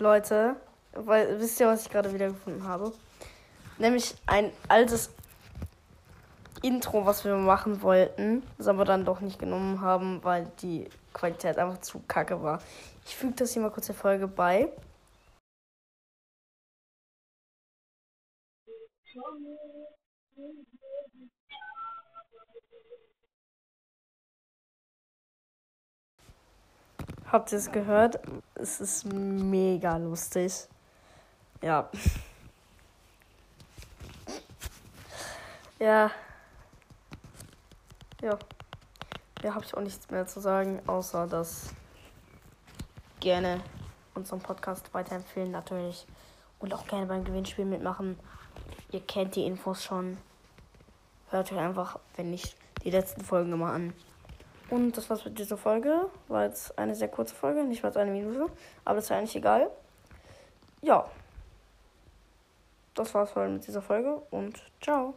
Leute, weil wisst ihr, was ich gerade wieder gefunden habe? Nämlich ein altes Intro, was wir machen wollten, das aber dann doch nicht genommen haben, weil die Qualität einfach zu kacke war. Ich füge das hier mal kurz der Folge bei. Habt ihr es gehört? Es ist mega lustig. Ja. Ja. Ja. Ja, habe ich auch nichts mehr zu sagen, außer dass gerne unseren Podcast weiterempfehlen natürlich und auch gerne beim Gewinnspiel mitmachen. Ihr kennt die Infos schon. Hört euch einfach, wenn nicht, die letzten Folgen immer an. Und das war's mit dieser Folge. War jetzt eine sehr kurze Folge, nicht mal eine Minute. Aber das ist eigentlich egal. Ja. Das war's mit dieser Folge und ciao.